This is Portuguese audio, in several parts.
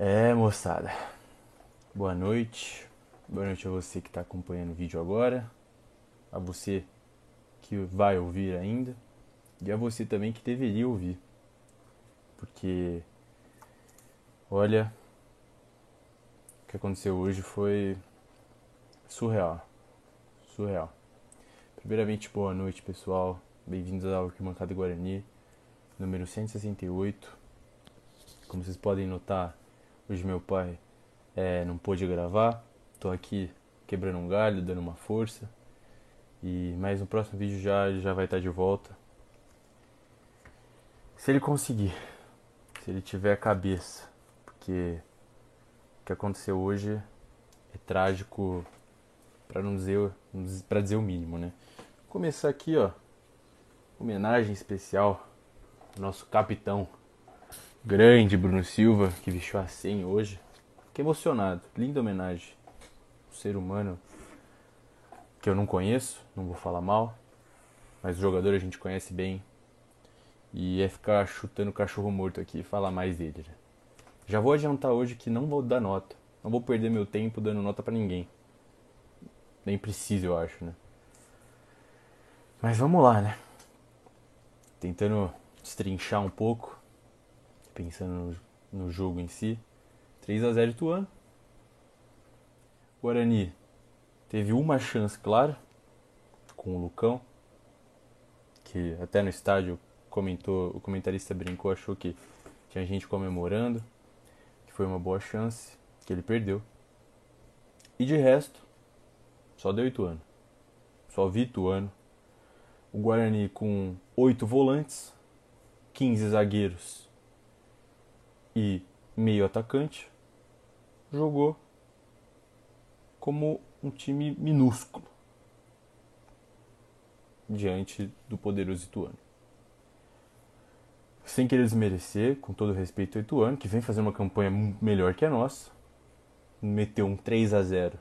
É, moçada. Boa noite. Boa noite a você que está acompanhando o vídeo agora. A você que vai ouvir ainda. E a você também que deveria ouvir. Porque, olha, o que aconteceu hoje foi surreal. Surreal. Primeiramente, boa noite, pessoal. Bem-vindos ao Arquibancada Guarani, número 168. Como vocês podem notar, hoje meu pai é, não pôde gravar. Tô aqui quebrando um galho, dando uma força. E mas no próximo vídeo já já vai estar de volta. Se ele conseguir, se ele tiver a cabeça, porque o que aconteceu hoje é trágico para não dizer para dizer o mínimo, né? Vou começar aqui, ó, homenagem especial ao nosso capitão grande Bruno Silva, que vestiu a 100 hoje. Fiquei emocionado, linda homenagem. Um ser humano que eu não conheço, não vou falar mal, mas o jogador a gente conhece bem. E é ficar chutando cachorro morto aqui e falar mais dele. Né? Já vou adiantar hoje que não vou dar nota. Não vou perder meu tempo dando nota para ninguém. Nem preciso, eu acho, né? Mas vamos lá, né? Tentando destrinchar um pouco pensando no, no jogo em si. 3 a 0 Ituano. Guarani teve uma chance, claro, com o Lucão, que até no estádio comentou, o comentarista brincou, achou que tinha gente comemorando, que foi uma boa chance, que ele perdeu. E de resto, só deu Ituano. Só vi Ituano. O Guarani com oito volantes, 15 zagueiros e meio atacante, jogou como um time minúsculo diante do poderoso Ituano. Sem querer desmerecer, com todo respeito ao Ituano, que vem fazendo uma campanha melhor que a nossa, meteu um 3 a 0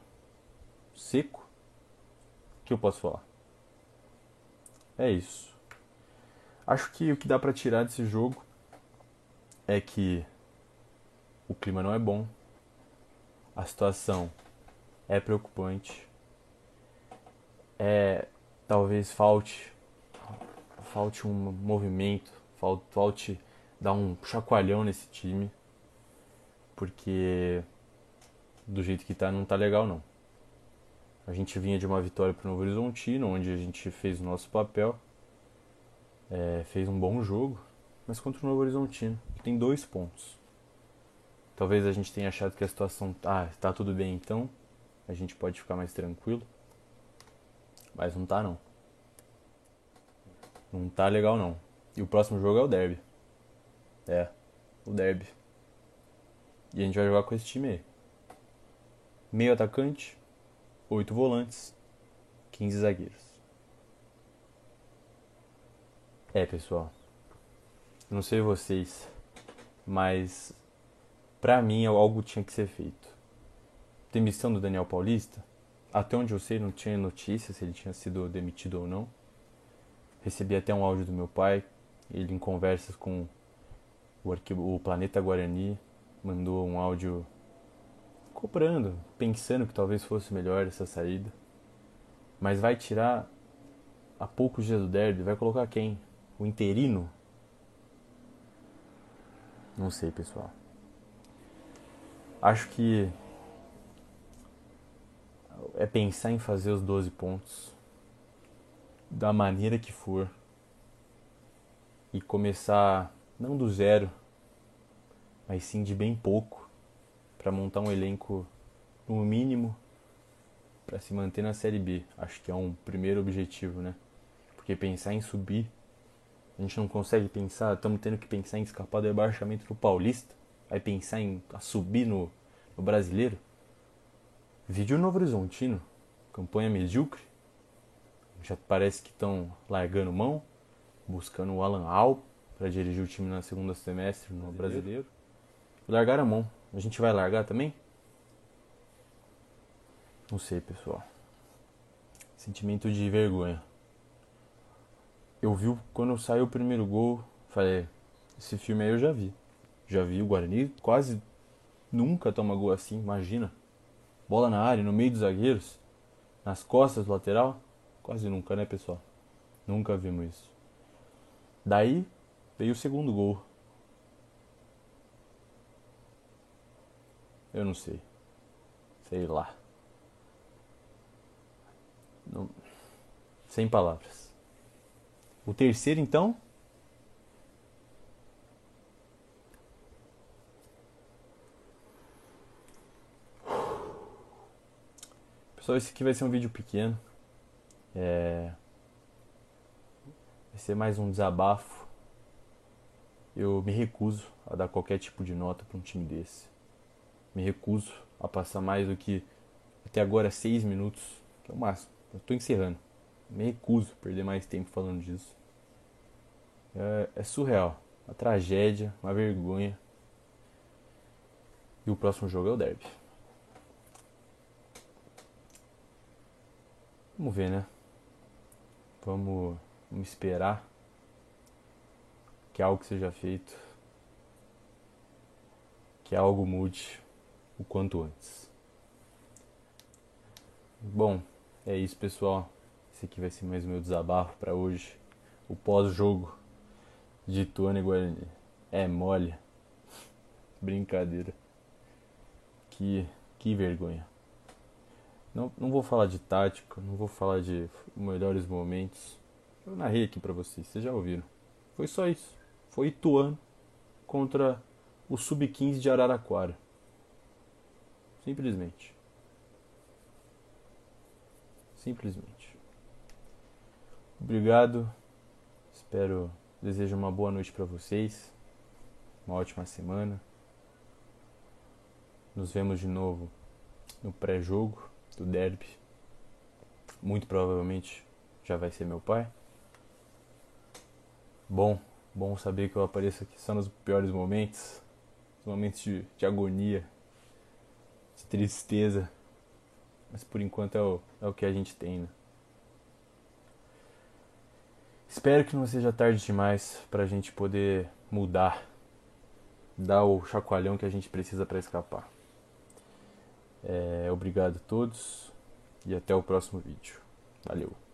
seco, que eu posso falar? É isso. Acho que o que dá para tirar desse jogo é que o clima não é bom, a situação é preocupante, é talvez falte falte um movimento, falte, falte dar um chacoalhão nesse time, porque do jeito que tá não tá legal não. A gente vinha de uma vitória para o Novo Horizontino, onde a gente fez o nosso papel, é, fez um bom jogo, mas contra o Novo Horizontino, que tem dois pontos. Talvez a gente tenha achado que a situação tá, tá tudo bem então, a gente pode ficar mais tranquilo. Mas não tá não. Não tá legal não. E o próximo jogo é o derby. É, o derby. E a gente vai jogar com esse time aí. Meio atacante, oito volantes, 15 zagueiros. É, pessoal. Não sei vocês, mas para mim algo tinha que ser feito. Demissão do Daniel Paulista, até onde eu sei não tinha notícia se ele tinha sido demitido ou não. Recebi até um áudio do meu pai, ele em conversas com o, arquivo, o Planeta Guarani mandou um áudio cobrando, pensando que talvez fosse melhor essa saída. Mas vai tirar a poucos dias do derby, vai colocar quem? O interino? Não sei, pessoal. Acho que é pensar em fazer os 12 pontos da maneira que for e começar não do zero, mas sim de bem pouco para montar um elenco no mínimo para se manter na série B. Acho que é um primeiro objetivo, né? Porque pensar em subir, a gente não consegue pensar, estamos tendo que pensar em escapar do rebaixamento do Paulista vai pensar em subir no, no brasileiro? Vídeo Novo Horizontino, campanha medíocre. Já parece que estão largando mão, buscando o Alan Al para dirigir o time na segunda semestre no brasileiro. brasileiro. Largaram a mão. A gente vai largar também? Não sei, pessoal. Sentimento de vergonha. Eu vi quando saiu o primeiro gol, falei, esse filme aí eu já vi já vi o Guarani quase Nunca toma gol assim, imagina. Bola na área, no meio dos zagueiros, nas costas do lateral. Quase nunca, né, pessoal? Nunca vimos isso. Daí veio o segundo gol. Eu não sei. Sei lá. Não... Sem palavras. O terceiro, então, Pessoal, esse aqui vai ser um vídeo pequeno. É... Vai ser mais um desabafo. Eu me recuso a dar qualquer tipo de nota para um time desse. Me recuso a passar mais do que até agora seis minutos, que é o máximo. Eu estou encerrando. Me recuso a perder mais tempo falando disso. É, é surreal. Uma tragédia, uma vergonha. E o próximo jogo é o derby. Vamos ver, né? Vamos, vamos esperar que algo seja feito, que algo mude o quanto antes. Bom, é isso, pessoal. Esse aqui vai ser mais o meu desabafo para hoje. O pós-jogo de Tony Guarani. É mole. Brincadeira. Que, que vergonha. Não, não vou falar de tática, não vou falar de melhores momentos. Eu narrei aqui para vocês, vocês já ouviram. Foi só isso. Foi Ituano contra o Sub-15 de Araraquara. Simplesmente. Simplesmente. Obrigado. Espero, desejo uma boa noite para vocês. Uma ótima semana. Nos vemos de novo no pré-jogo do derby. Muito provavelmente já vai ser meu pai. Bom, bom saber que eu apareço aqui só nos piores momentos, nos momentos de, de agonia, de tristeza. Mas por enquanto é o, é o que a gente tem, né? Espero que não seja tarde demais para a gente poder mudar, dar o chacoalhão que a gente precisa para escapar. É, obrigado a todos e até o próximo vídeo. Valeu!